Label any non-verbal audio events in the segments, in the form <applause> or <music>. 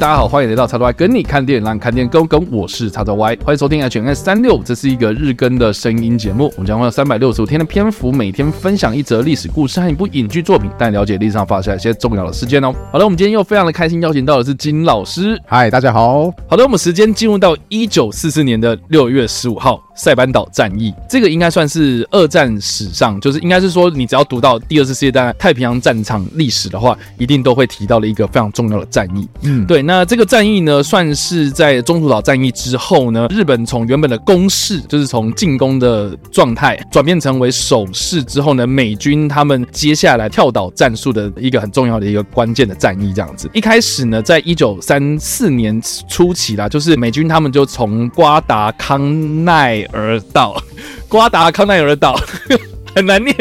大家好，欢迎来到叉叉 Y 跟你看电影，让看电影更跟。我是叉叉 Y，欢迎收听 HNS 三六，这是一个日更的声音节目。我们将会有三百六十五天的篇幅，每天分享一则历史故事和一部影剧作品，带你了解历史上发生一些重要的事件哦。好的，我们今天又非常的开心，邀请到的是金老师。嗨，大家好。好的，我们时间进入到一九四四年的六月十五号。塞班岛战役，这个应该算是二战史上，就是应该是说，你只要读到第二次世界大战太平洋战场历史的话，一定都会提到的一个非常重要的战役。嗯，对。那这个战役呢，算是在中途岛战役之后呢，日本从原本的攻势，就是从进攻的状态，转变成为守势之后呢，美军他们接下来跳岛战术的一个很重要的一个关键的战役。这样子，一开始呢，在一九三四年初期啦，就是美军他们就从瓜达康奈尔岛，瓜达康奈尔岛。<laughs> 很难念。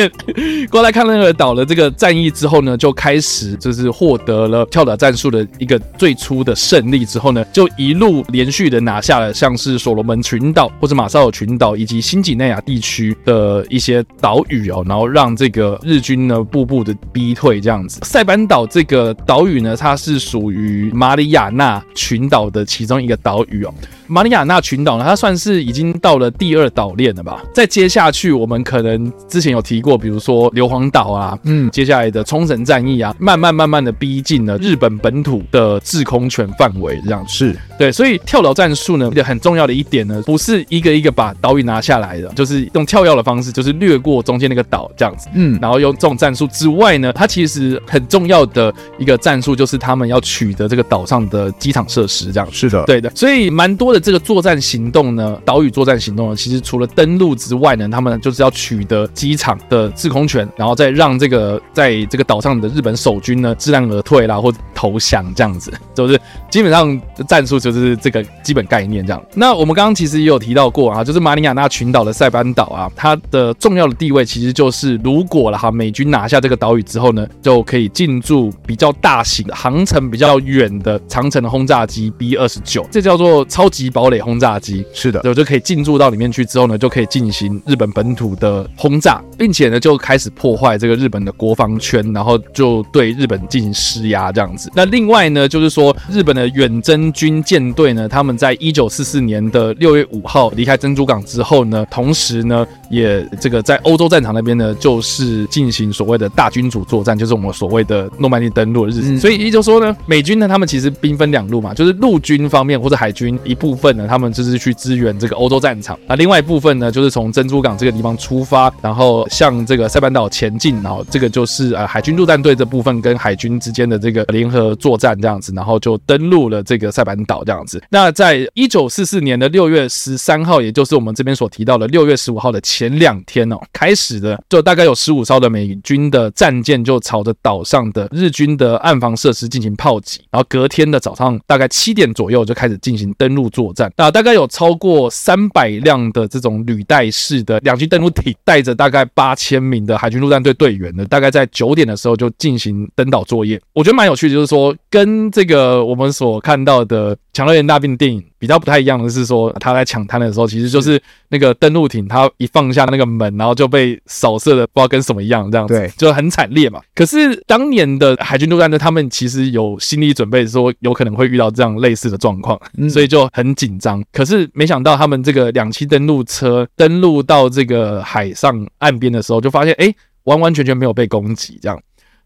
瓜达康奈尔岛的这个战役之后呢，就开始就是获得了跳岛战术的一个最初的胜利之后呢，就一路连续的拿下了像是所罗门群岛或者马绍尔群岛以及新几内亚地区的一些岛屿哦，然后让这个日军呢步步的逼退这样子。塞班岛这个岛屿呢，它是属于马里亚纳群岛的其中一个岛屿哦。马里亚纳群岛呢，它算是已经到了第二岛链了吧？再接下去，我们可能之前有提过，比如说硫磺岛啊，嗯，接下来的冲绳战役啊，慢慢慢慢的逼近了日本本土的制空权范围，这样是对。所以跳岛战术呢，很重要的一点呢，不是一个一个把岛屿拿下来的，就是用跳跃的方式，就是掠过中间那个岛这样子，嗯，然后用这种战术之外呢，它其实很重要的一个战术就是他们要取得这个岛上的机场设施，这样是的，对的。所以蛮多的。这个作战行动呢，岛屿作战行动呢，其实除了登陆之外呢，他们就是要取得机场的制空权，然后再让这个在这个岛上的日本守军呢知难而退啦，或投降这样子，就是基本上战术就是这个基本概念这样。那我们刚刚其实也有提到过啊，就是马里亚纳群岛的塞班岛啊，它的重要的地位其实就是，如果了哈美军拿下这个岛屿之后呢，就可以进驻比较大型、航程比较远的长程的轰炸机 B 二十九，这叫做超级。堡垒轰炸机是的，就就可以进驻到里面去之后呢，就可以进行日本本土的轰炸，并且呢就开始破坏这个日本的国防圈，然后就对日本进行施压这样子。那另外呢，就是说日本的远征军舰队呢，他们在一九四四年的六月五号离开珍珠港之后呢，同时呢也这个在欧洲战场那边呢，就是进行所谓的大君主作战，就是我们所谓的诺曼底登陆的日子。嗯、所以也就是说呢，美军呢他们其实兵分两路嘛，就是陆军方面或者海军一部分。部分呢，他们就是去支援这个欧洲战场。那另外一部分呢，就是从珍珠港这个地方出发，然后向这个塞班岛前进。然后这个就是呃海军陆战队这部分跟海军之间的这个联合作战这样子，然后就登陆了这个塞班岛这样子。那在一九四四年的六月十三号，也就是我们这边所提到的六月十五号的前两天哦，开始的就大概有十五艘的美军的战舰就朝着岛上的日军的岸防设施进行炮击。然后隔天的早上大概七点左右就开始进行登陆作战。那大概有超过三百辆的这种履带式的两栖登陆艇，带着大概八千名的海军陆战队队员呢，大概在九点的时候就进行登岛作业。我觉得蛮有趣的，就是说跟这个我们所看到的。抢乐园大兵的电影比较不太一样的是说，他在抢滩的时候，其实就是那个登陆艇，他一放下那个门，然后就被扫射的不知道跟什么一样，这样子，对，就很惨烈嘛。可是当年的海军陆战队，他们其实有心理准备，说有可能会遇到这样类似的状况，所以就很紧张。可是没想到他们这个两栖登陆车登陆到这个海上岸边的时候，就发现哎，完完全全没有被攻击，这样。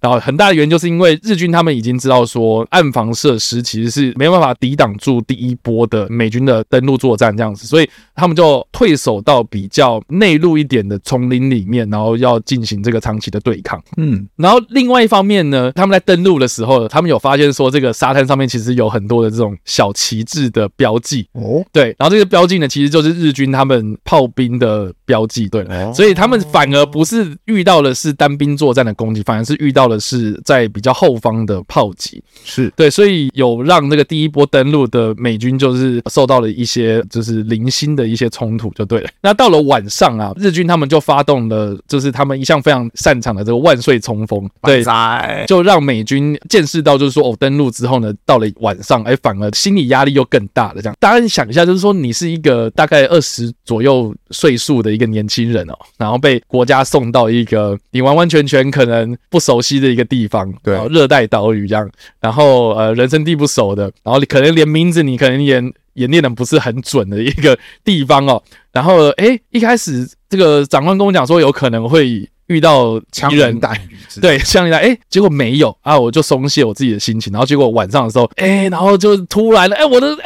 然后很大的原因就是因为日军他们已经知道说暗防设施其实是没办法抵挡住第一波的美军的登陆作战这样子，所以他们就退守到比较内陆一点的丛林里面，然后要进行这个长期的对抗。嗯，然后另外一方面呢，他们在登陆的时候，他们有发现说这个沙滩上面其实有很多的这种小旗帜的标记。哦，对，然后这个标记呢，其实就是日军他们炮兵的标记。对，所以他们反而不是遇到的是单兵作战的攻击，反而是遇到了。是在比较后方的炮击，是对，所以有让那个第一波登陆的美军就是受到了一些就是零星的一些冲突，就对了。那到了晚上啊，日军他们就发动了，就是他们一向非常擅长的这个万岁冲锋，对，就让美军见识到，就是说哦，登陆之后呢，到了晚上，哎，反而心理压力又更大了。这样，大家想一下，就是说你是一个大概二十左右岁数的一个年轻人哦，然后被国家送到一个你完完全全可能不熟悉的。一个地方，对，热带岛屿这样，然后呃人生地不熟的，然后你可能连名字你可能也也念的不是很准的一个地方哦。然后诶，一开始这个长官跟我讲说有可能会遇到强人，对，枪林弹雨，诶，结果没有啊，我就松懈我自己的心情。然后结果晚上的时候，诶，然后就突然了，诶，我的。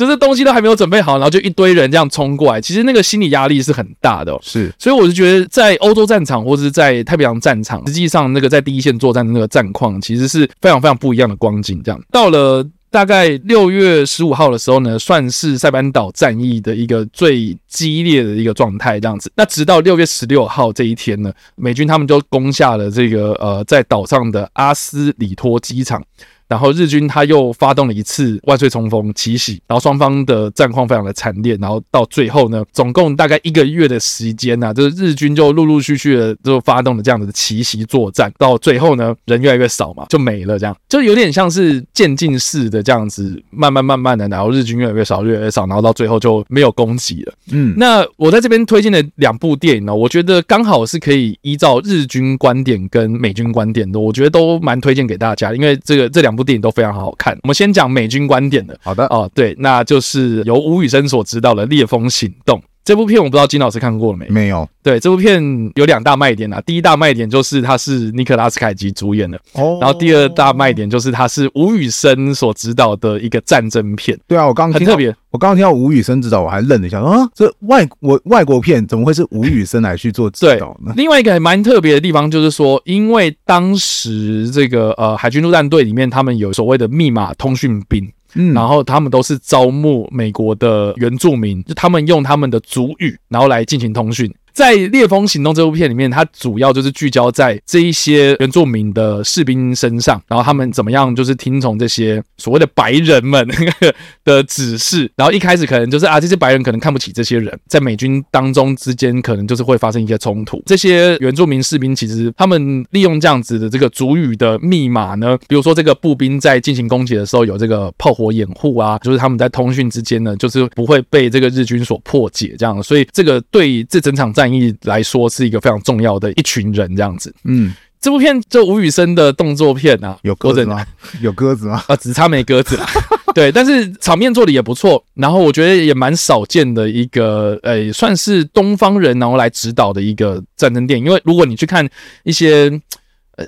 就是东西都还没有准备好，然后就一堆人这样冲过来，其实那个心理压力是很大的。是，所以我就觉得在欧洲战场或者是在太平洋战场，实际上那个在第一线作战的那个战况，其实是非常非常不一样的光景。这样到了大概六月十五号的时候呢，算是塞班岛战役的一个最激烈的一个状态。这样子，那直到六月十六号这一天呢，美军他们就攻下了这个呃在岛上的阿斯里托机场。然后日军他又发动了一次万岁冲锋奇袭，然后双方的战况非常的惨烈，然后到最后呢，总共大概一个月的时间呐、啊，就是日军就陆陆续续的就发动了这样子的奇袭作战，到最后呢，人越来越少嘛，就没了，这样就有点像是渐进式的这样子，慢慢慢慢的，然后日军越来越少，越来越少，然后到最后就没有攻击了。嗯，那我在这边推荐的两部电影呢，我觉得刚好是可以依照日军观点跟美军观点的，我觉得都蛮推荐给大家，因为这个这两部。电影都非常好看。我们先讲美军观点的。好的哦，对，那就是由吴宇森所执导的《猎风行动》。这部片我不知道金老师看过了没？没有。对，这部片有两大卖点啊。第一大卖点就是它是尼克拉斯凯奇主演的，哦。然后第二大卖点就是它是吴宇森所执导的一个战争片。对啊，我刚刚很特别。我刚刚听到吴宇森执导，我还愣了一下，啊，这外国外国片怎么会是吴宇森来去做指导呢？另外一个还蛮特别的地方就是说，因为当时这个呃海军陆战队里面，他们有所谓的密码通讯兵。嗯，然后他们都是招募美国的原住民，就他们用他们的族语，然后来进行通讯。在《烈风行动》这部片里面，它主要就是聚焦在这一些原住民的士兵身上，然后他们怎么样就是听从这些所谓的白人们 <laughs> 的指示，然后一开始可能就是啊，这些白人可能看不起这些人，在美军当中之间可能就是会发生一些冲突。这些原住民士兵其实他们利用这样子的这个主语的密码呢，比如说这个步兵在进行攻击的时候有这个炮火掩护啊，就是他们在通讯之间呢，就是不会被这个日军所破解这样，所以这个对这整场战役来说是一个非常重要的一群人，这样子。嗯，这部片就吴宇森的动作片啊，有鸽子吗？有鸽子吗？<laughs> 啊，只差没鸽子了。<laughs> 对，但是场面做的也不错，然后我觉得也蛮少见的一个，呃、欸，算是东方人然后来指导的一个战争电影。因为如果你去看一些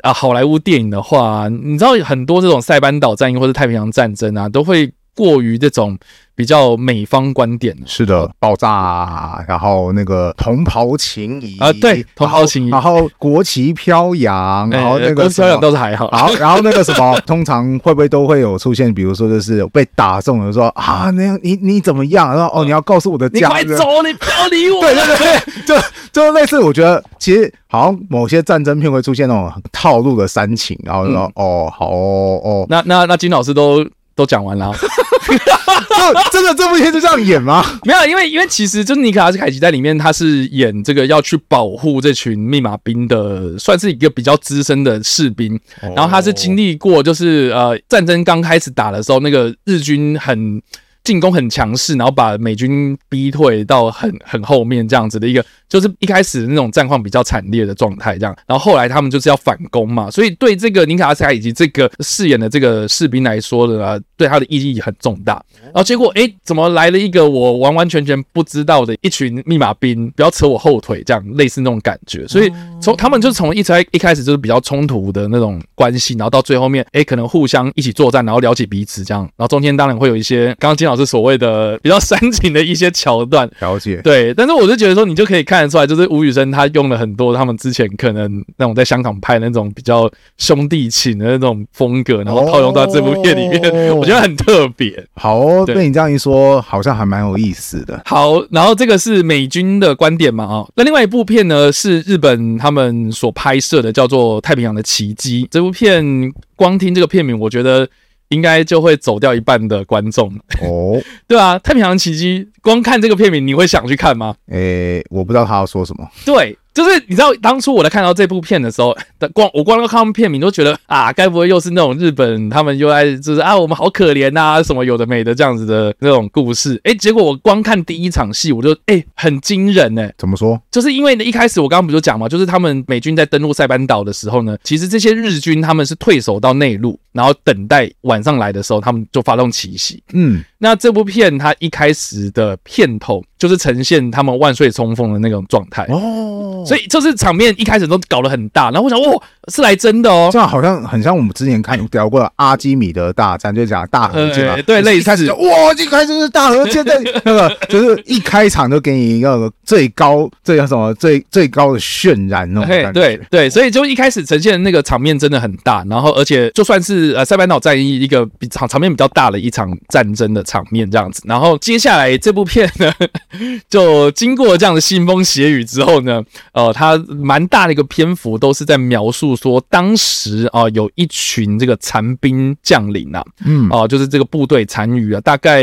啊好莱坞电影的话，你知道很多这种塞班岛战役或者太平洋战争啊，都会过于这种。比较美方观点。是的，爆炸，啊，然后那个同袍情谊。啊，对，同袍情谊，然后国旗飘扬，然后那个飘扬倒是还好，然后然后那个什么，<laughs> 通常会不会都会有出现，比如说就是被打中了，说啊，那样你你怎么样？然后哦，你要告诉我的家人，你快走，你不要理我。对 <laughs> 对对对，就就类似，我觉得其实好像某些战争片会出现那种套路的煽情，然后说、嗯、哦，好哦，哦，那那那金老师都。都讲完了，<laughs> 真的这部片就这样演吗？<laughs> 没有，因为因为其实就是尼克拉斯凯奇在里面，他是演这个要去保护这群密码兵的，算是一个比较资深的士兵。然后他是经历过，就是呃战争刚开始打的时候，那个日军很进攻很强势，然后把美军逼退到很很后面这样子的一个。就是一开始那种战况比较惨烈的状态，这样，然后后来他们就是要反攻嘛，所以对这个尼卡拉斯凯奇以及这个饰演的这个士兵来说的啊，对他的意义很重大。然后结果，哎，怎么来了一个我完完全全不知道的一群密码兵，不要扯我后腿，这样类似那种感觉。所以从他们就从一开一开始就是比较冲突的那种关系，然后到最后面，哎，可能互相一起作战，然后了解彼此这样，然后中间当然会有一些刚刚金老师所谓的比较煽情的一些桥段，了解。对，但是我就觉得说，你就可以看。得出来就是吴宇森，他用了很多他们之前可能那种在香港拍那种比较兄弟情的那种风格，然后套用到这部片里面，<laughs> 我觉得很特别。好哦，被你这样一说，好像还蛮有意思的。好，然后这个是美军的观点嘛？啊，那另外一部片呢是日本他们所拍摄的，叫做《太平洋的奇迹》。这部片光听这个片名，我觉得应该就会走掉一半的观众。哦，<laughs> 对啊，《太平洋奇迹》光看这个片名，你会想去看吗？诶、欸，我不知道他要说什么。对。就是你知道，当初我在看到这部片的时候，光我光看片名都觉得啊，该不会又是那种日本他们又爱就是啊，我们好可怜呐，什么有的没的这样子的那种故事。哎，结果我光看第一场戏，我就哎很惊人哎。怎么说？就是因为呢，一开始我刚刚不就讲嘛，就是他们美军在登陆塞班岛的时候呢，其实这些日军他们是退守到内陆，然后等待晚上来的时候，他们就发动奇袭。嗯，那这部片它一开始的片头。就是呈现他们万岁冲锋的那种状态。哦。所以就是场面一开始都搞得很大，然后我想，哦，是来真的哦，这样好像很像我们之前看聊过的阿基米德大战，就讲大和舰嘛，对，类似。开始哇，一开始是大和舰在那个，<laughs> 就是一开场就给你一个最高，这叫什么最最高的渲染那种感觉，对对，所以就一开始呈现的那个场面真的很大，然后而且就算是呃塞班岛战役一个比场场面比较大的一场战争的场面这样子，然后接下来这部片呢，<laughs> 就经过这样的腥风血雨之后呢。呃，他蛮大的一个篇幅都是在描述说，当时啊、呃、有一群这个残兵将领啊，嗯，哦、呃，就是这个部队残余啊，大概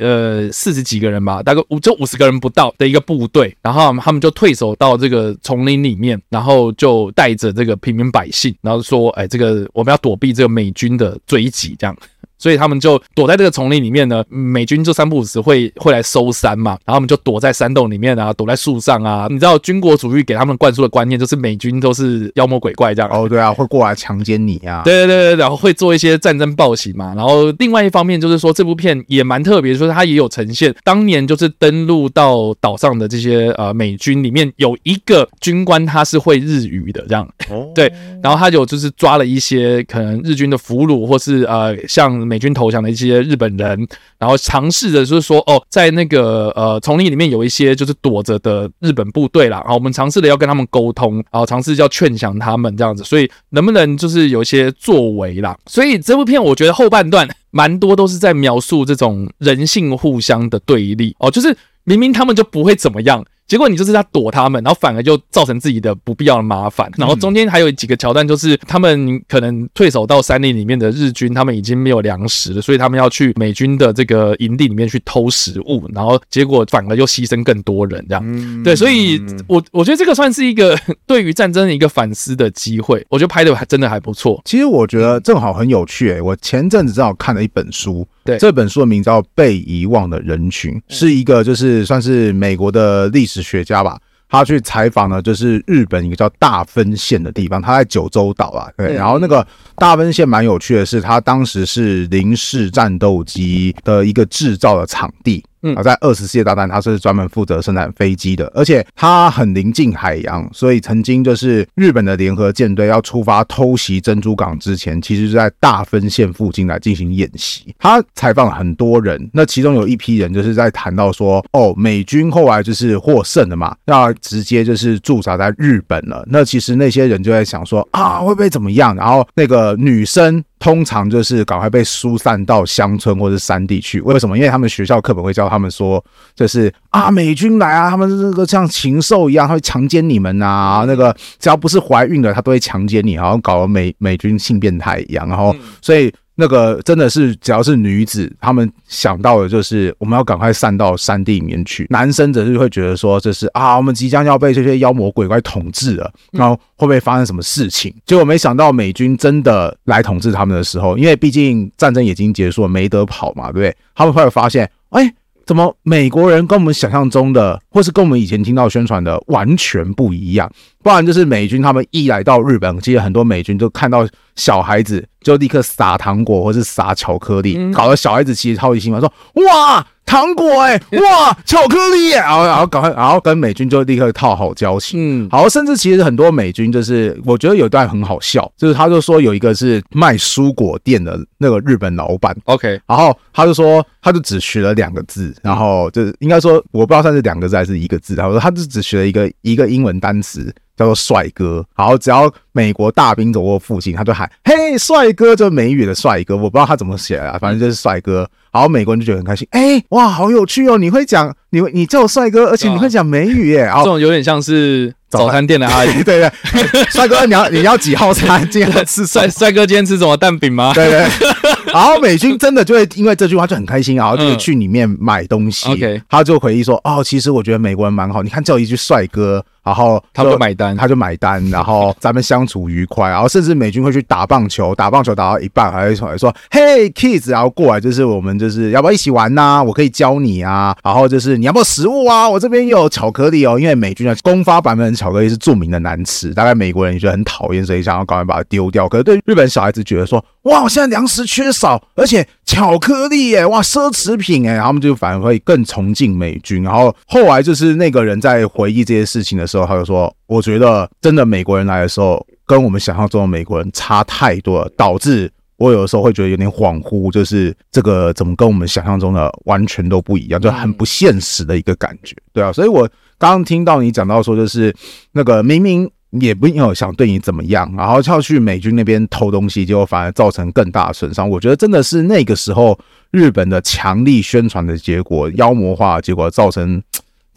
呃四十几个人吧，大概五就五十个人不到的一个部队，然后他们就退守到这个丛林里面，然后就带着这个平民百姓，然后说，哎，这个我们要躲避这个美军的追击，这样。所以他们就躲在这个丛林里面呢，美军就三不五时会会来搜山嘛，然后他们就躲在山洞里面啊，躲在树上啊。你知道军国主义给他们灌输的观念就是美军都是妖魔鬼怪这样。哦，对啊，会过来强奸你啊。对对对对，然后会做一些战争暴行嘛。然后另外一方面就是说，这部片也蛮特别，就是它也有呈现当年就是登陆到岛上的这些呃美军里面有一个军官他是会日语的这样。哦。<laughs> 对，然后他有就是抓了一些可能日军的俘虏或是呃像。美军投降的一些日本人，然后尝试着就是说，哦，在那个呃丛林里面有一些就是躲着的日本部队啦，然后我们尝试着要跟他们沟通，然后尝试要劝降他们这样子，所以能不能就是有一些作为啦？<laughs> 所以这部片我觉得后半段蛮多都是在描述这种人性互相的对立哦，就是明明他们就不会怎么样。结果你就是在躲他们，然后反而就造成自己的不必要的麻烦。然后中间还有几个桥段，就是他们可能退守到山林里面的日军，他们已经没有粮食了，所以他们要去美军的这个营地里面去偷食物，然后结果反而又牺牲更多人，这样。对，所以我我觉得这个算是一个对于战争的一个反思的机会。我觉得拍的还真的还不错。其实我觉得正好很有趣诶、欸，我前阵子正好看了一本书。对，这本书的名字叫《被遗忘的人群》，是一个就是算是美国的历史学家吧，他去采访了就是日本一个叫大分县的地方，他在九州岛啊，对，然后那个大分县蛮有趣的是，它当时是零式战斗机的一个制造的场地。嗯啊，在二次世界大战，它是专门负责生产飞机的，而且它很临近海洋，所以曾经就是日本的联合舰队要出发偷袭珍珠港之前，其实是在大分县附近来进行演习。他采访了很多人，那其中有一批人就是在谈到说，哦，美军后来就是获胜了嘛，那直接就是驻扎在日本了。那其实那些人就在想说，啊，会不会怎么样？然后那个女生。通常就是赶快被疏散到乡村或者山地去。为什么？因为他们学校课本会教他们说，就是啊，美军来啊，他们这个像禽兽一样，他会强奸你们啊。那个只要不是怀孕的，他都会强奸你，好像搞了美美军性变态一样。然后，所以。那个真的是，只要是女子，他们想到的就是我们要赶快散到山地里面去。男生则是会觉得说，这是啊，我们即将要被这些妖魔鬼怪统治了，然后会不会发生什么事情？结果没想到美军真的来统治他们的时候，因为毕竟战争已经结束了，没得跑嘛，对不对？他们会发现，哎。怎么美国人跟我们想象中的，或是跟我们以前听到宣传的完全不一样？不然就是美军他们一来到日本，其实很多美军就看到小孩子就立刻撒糖果或是撒巧克力，搞得小孩子其实超级兴奋，说哇。糖果哎、欸，哇，巧克力、欸，然后然后赶快，然后跟美军就立刻套好交情。嗯，好，甚至其实很多美军就是，我觉得有一段很好笑，就是他就说有一个是卖蔬果店的那个日本老板，OK，然后他就说，他就只学了两个字，然后就是应该说，我不知道算是两个字还是一个字，他说他就只学了一个一个英文单词。叫做帅哥，然后只要美国大兵走过附近，他就喊“嘿，帅哥”，就美语的帅哥，我不知道他怎么写啊，反正就是帅哥。然后美国人就觉得很开心，哎、欸，哇，好有趣哦！你会讲，你你叫我帅哥，而且你会讲美语耶，这种有点像是早餐店的阿姨，<laughs> 对，对对，<laughs> 帅哥，你要你要几号餐？今天 <laughs> 吃帅帅哥，今天吃什么蛋饼吗？对，对对，然后美军真的就会因为这句话就很开心，然后就去里面买东西。OK，他就回忆说，哦，其实我觉得美国人蛮好，你看叫一句帅哥。然后他就买单，他就买单，然后咱们相处愉快。然后甚至美军会去打棒球，打棒球打到一半，还会说说：“Hey kids，然后过来就是我们就是要不要一起玩呐、啊？我可以教你啊。然后就是你要不要食物啊？我这边有巧克力哦。因为美军的公发版本的巧克力是著名的难吃，大概美国人也觉得很讨厌，所以想要赶快把它丢掉。可是对日本小孩子觉得说：哇，现在粮食缺少，而且巧克力耶，哇，奢侈品哎，他们就反而会更崇敬美军。然后后来就是那个人在回忆这些事情的时候，他就说。我觉得真的美国人来的时候，跟我们想象中的美国人差太多了，导致我有的时候会觉得有点恍惚，就是这个怎么跟我们想象中的完全都不一样，就很不现实的一个感觉，对啊。所以我刚刚听到你讲到说，就是那个明明也没有想对你怎么样，然后要去美军那边偷东西，结果反而造成更大的损伤。我觉得真的是那个时候日本的强力宣传的结果，妖魔化的结果造成。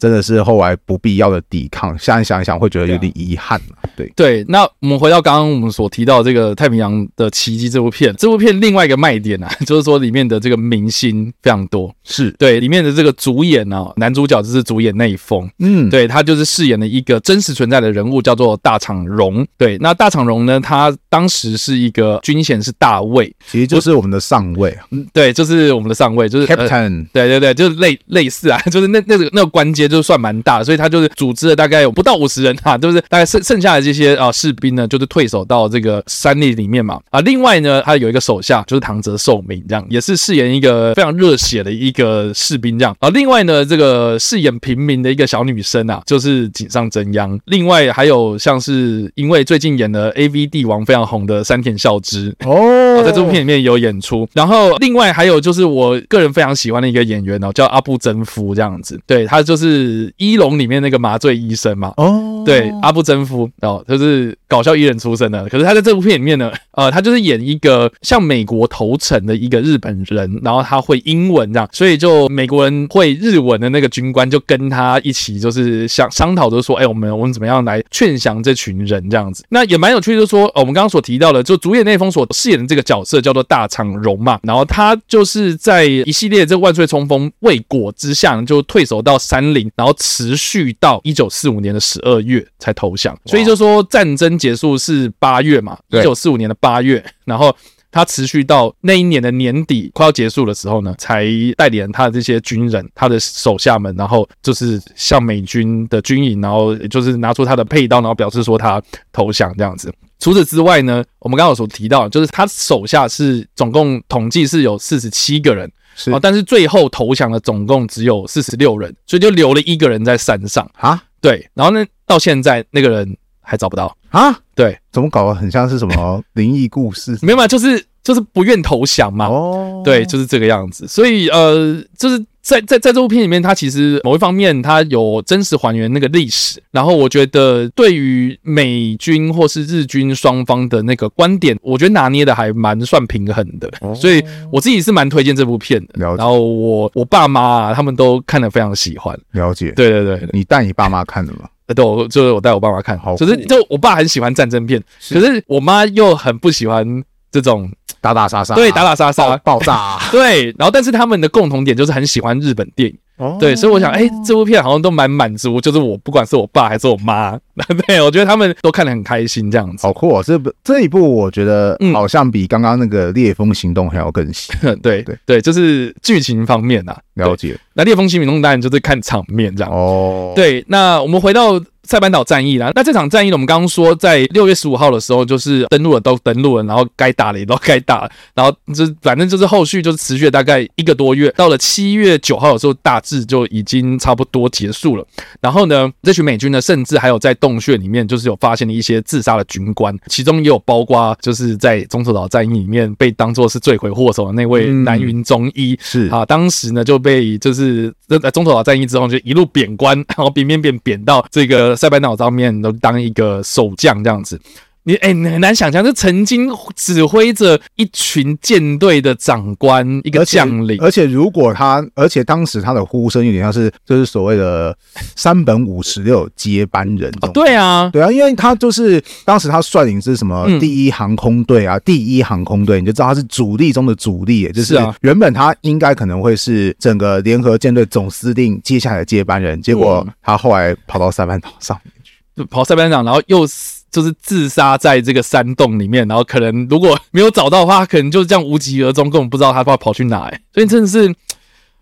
真的是后来不必要的抵抗，现在想一想会觉得有点遗憾。对。对，那我们回到刚刚我们所提到这个《太平洋的奇迹》这部片，这部片另外一个卖点啊，<laughs> 就是说里面的这个明星非常多，是。对里面的这个主演啊，男主角就是主演内丰，嗯，对他就是饰演了一个真实存在的人物，叫做大场荣。对，那大场荣呢，他当时是一个军衔是大尉，其实就是我们的上尉啊，嗯，对，就是我们的上尉，就是 Captain，对对对，就是类类似啊，<laughs> 就是那那个那个官阶。就算蛮大，所以他就是组织了大概有不到五十人哈，就是大概剩剩下的这些啊士兵呢，就是退守到这个山里里面嘛啊。另外呢，他有一个手下就是唐泽寿明，这样也是饰演一个非常热血的一个士兵这样啊。另外呢，这个饰演平民的一个小女生啊，就是井上真央。另外还有像是因为最近演的 AV 帝王非常红的山田孝之哦，在这部片里面有演出。然后另外还有就是我个人非常喜欢的一个演员哦，叫阿部真夫这样子，对他就是。是一龙里面那个麻醉医生嘛？哦，对，阿布真夫哦，就是搞笑艺人出身的。可是他在这部片里面呢，呃，他就是演一个像美国投诚的一个日本人，然后他会英文这样，所以就美国人会日文的那个军官就跟他一起就是想商讨，就说，哎、我们我们怎么样来劝降这群人这样子？那也蛮有趣，就是说，我们刚刚所提到的，就主演内丰所饰演的这个角色叫做大场荣嘛，然后他就是在一系列这万岁冲锋未果之下，就退守到山林。然后持续到一九四五年的十二月才投降，所以就说战争结束是八月嘛，一九四五年的八月，<laughs> 然后他持续到那一年的年底快要结束的时候呢，才带领他的这些军人、他的手下们，然后就是向美军的军营，然后就是拿出他的佩刀，然后表示说他投降这样子。除此之外呢，我们刚刚有所提到，就是他手下是总共统计是有四十七个人。是啊，但是最后投降的总共只有四十六人，所以就留了一个人在山上啊。对，然后呢，到现在那个人还找不到啊。对，怎么搞得很像是什么 <laughs> 灵异故事？没有嘛，就是就是不愿投降嘛。哦，对，就是这个样子。所以呃，就是。在在在这部片里面，它其实某一方面它有真实还原那个历史，然后我觉得对于美军或是日军双方的那个观点，我觉得拿捏的还蛮算平衡的，所以我自己是蛮推荐这部片的。然后我我爸妈啊，他们都看得非常喜欢。了解，对对对，你带你爸妈看的吗？呃，对，就是我带我爸妈看。好，可是就我爸很喜欢战争片，可是我妈又很不喜欢这种。打打杀杀，对，打打杀杀，爆炸、啊，<laughs> 对。然后，但是他们的共同点就是很喜欢日本电影，哦、对。所以我想，哎、欸，这部片好像都蛮满足，就是我不管是我爸还是我妈，<laughs> 对，我觉得他们都看得很开心，这样子。好酷哦！这部这一部我觉得好像比刚刚那个《烈风行动》还要更新。<laughs> 嗯、对对对，就是剧情方面啊，了解。那《烈风行动》当然就是看场面这样。哦，对。那我们回到。塞班岛战役啦，那这场战役呢，我们刚刚说在六月十五号的时候，就是登陆了，都登陆了，然后该打的也都该打了，然后就反正就是后续就是持续了大概一个多月，到了七月九号的时候，大致就已经差不多结束了。然后呢，这群美军呢，甚至还有在洞穴里面，就是有发现了一些自杀的军官，其中也有包括就是在中途岛战役里面被当做是罪魁祸首的那位南云中一，是。啊，当时呢就被就是在中途岛战役之后就一路贬官，然后贬贬贬贬到这个。塞班岛上面都当一个守将这样子，你哎、欸，你很难想象，就曾经指挥着一群舰队的长官，一个将领，而且如果他，而且当时他的呼声有点像是，就是所谓的山本五十六接班人。哦，对啊，对啊，因为他就是当时他率领是什么第一航空队啊，嗯、第一航空队，你就知道他是主力中的主力，就是原本他应该可能会是整个联合舰队总司令接下来的接班人，结果他后来跑到塞班岛上面去，就跑塞班岛，然后又就是自杀在这个山洞里面，然后可能如果没有找到的话，可能就这样无疾而终，根本不知道他跑跑去哪，哎，所以真的是。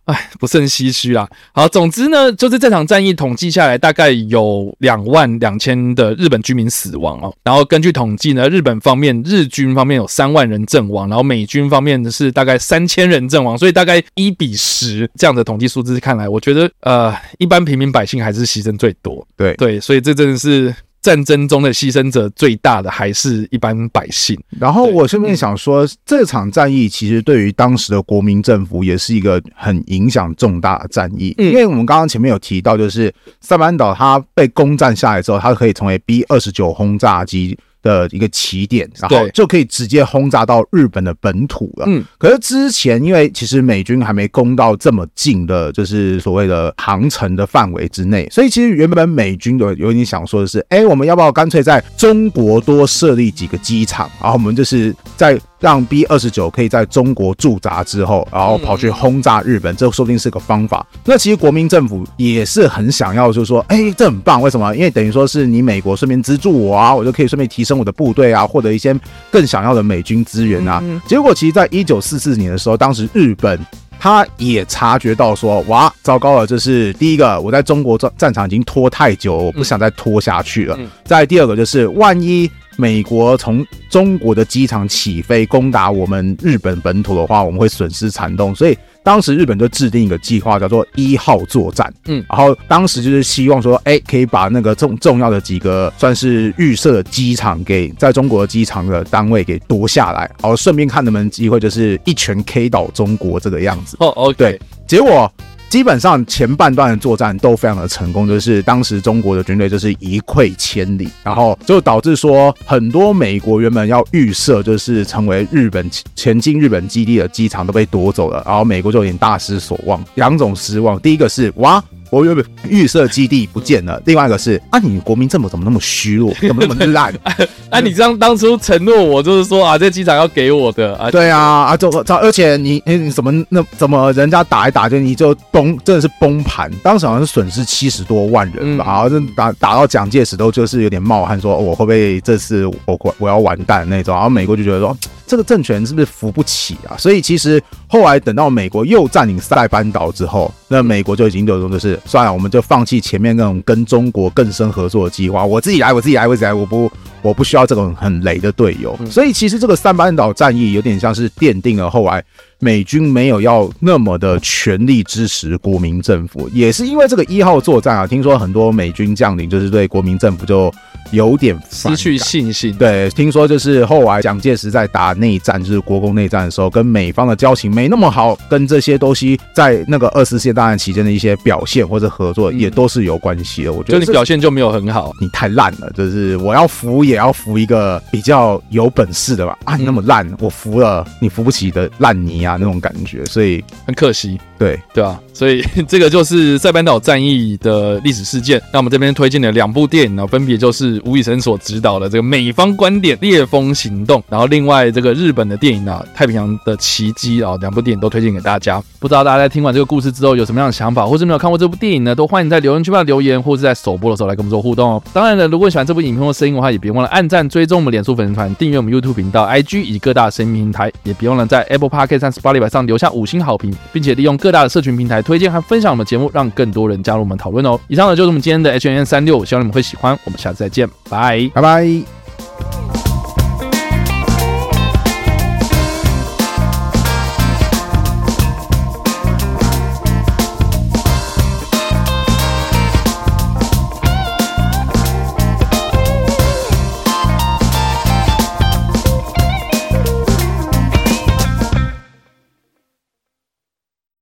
哎，不胜唏嘘啦。好，总之呢，就是这场战役统计下来，大概有两万两千的日本居民死亡哦。然后根据统计呢，日本方面日军方面有三万人阵亡，然后美军方面是大概三千人阵亡，所以大概一比十这样的统计数字看来，我觉得呃，一般平民百姓还是牺牲最多。对对，所以这真的是。战争中的牺牲者最大的还是一般百姓。然后我顺便想说，这场战役其实对于当时的国民政府也是一个很影响重大的战役，因为我们刚刚前面有提到，就是塞班岛它被攻占下来之后，它可以成为 B 二十九轰炸机的一个起点，然后就可以直接轰炸到日本的本土了。嗯，可是之前因为其实美军还没攻到这么近的，就是所谓的航程的范围之内，所以其实原本美军有有点想说的是，哎，我们要不要干脆在中国多设立几个机场，然后我们就是在。让 B 二十九可以在中国驻扎之后，然后跑去轰炸日本，这说不定是个方法。那其实国民政府也是很想要，就是说，哎，这很棒，为什么？因为等于说是你美国顺便资助我啊，我就可以顺便提升我的部队啊，获得一些更想要的美军资源啊。结果其实，在一九四四年的时候，当时日本他也察觉到说，哇，糟糕了，这是第一个，我在中国战战场已经拖太久，我不想再拖下去了。再第二个就是，万一。美国从中国的机场起飞攻打我们日本本土的话，我们会损失惨重。所以当时日本就制定一个计划，叫做一号作战。嗯，然后当时就是希望说，哎，可以把那个重重要的几个算是预设的机场给在中国的机场的单位给夺下来，然后顺便看能不能机会就是一拳 K 倒中国这个样子。哦哦，对，结果。基本上前半段的作战都非常的成功，就是当时中国的军队就是一溃千里，然后就导致说很多美国原本要预设就是成为日本前进日本基地的机场都被夺走了，然后美国就有点大失所望，两种失望，第一个是哇。我原本预设基地不见了，另外一个是啊，你国民政府怎么那么虚弱，<laughs> 怎么那么烂？<laughs> 啊，你这样当初承诺我就是说啊，这机场要给我的啊，对啊，啊，就而且你你怎么那怎么人家打一打就你就崩，真的是崩盘，当时好像是损失七十多万人吧，好像打打到蒋介石都就是有点冒汗，说我会不会这次我我要完蛋那种，然后美国就觉得说。这个政权是不是扶不起啊？所以其实后来等到美国又占领塞班岛之后，那美国就已经有种就是算了，我们就放弃前面那种跟中国更深合作的计划，我自己来，我自己来，我自己来，我不我不需要这种很雷的队友。所以其实这个塞班岛战役有点像是奠定了后来。美军没有要那么的全力支持国民政府，也是因为这个一号作战啊。听说很多美军将领就是对国民政府就有点失去信心。对，听说就是后来蒋介石在打内战，就是国共内战的时候，跟美方的交情没那么好，跟这些东西在那个二次世界大战期间的一些表现或者合作也都是有关系的。我觉得就你表现就没有很好，你太烂了。就是我要服也要服一个比较有本事的吧？啊，你那么烂，我服了你服不起的烂泥啊！那种感觉，所以很可惜，对对啊，所以这个就是塞班岛战役的历史事件。那我们这边推荐的两部电影呢，分别就是吴宇森所指导的这个《美方观点：烈风行动》，然后另外这个日本的电影啊，《太平洋的奇迹》啊，两部电影都推荐给大家。不知道大家在听完这个故事之后有什么样的想法，或是没有看过这部电影呢？都欢迎在留言区帮留言，或是在首播的时候来跟我们做互动哦。当然了，如果喜欢这部影片或声音的话，也别忘了按赞、追踪我们脸书粉丝团、订阅我们 YouTube 频道、IG 以及各大声音平台，也别忘了在 Apple Podcast 和 Spotify 上留下五星好评，并且利用各大的社群平台推荐和分享我们节目，让更多人加入我们讨论哦。以上呢就是我们今天的 H&M 365，希望你们会喜欢。我们下次再见见，拜拜拜。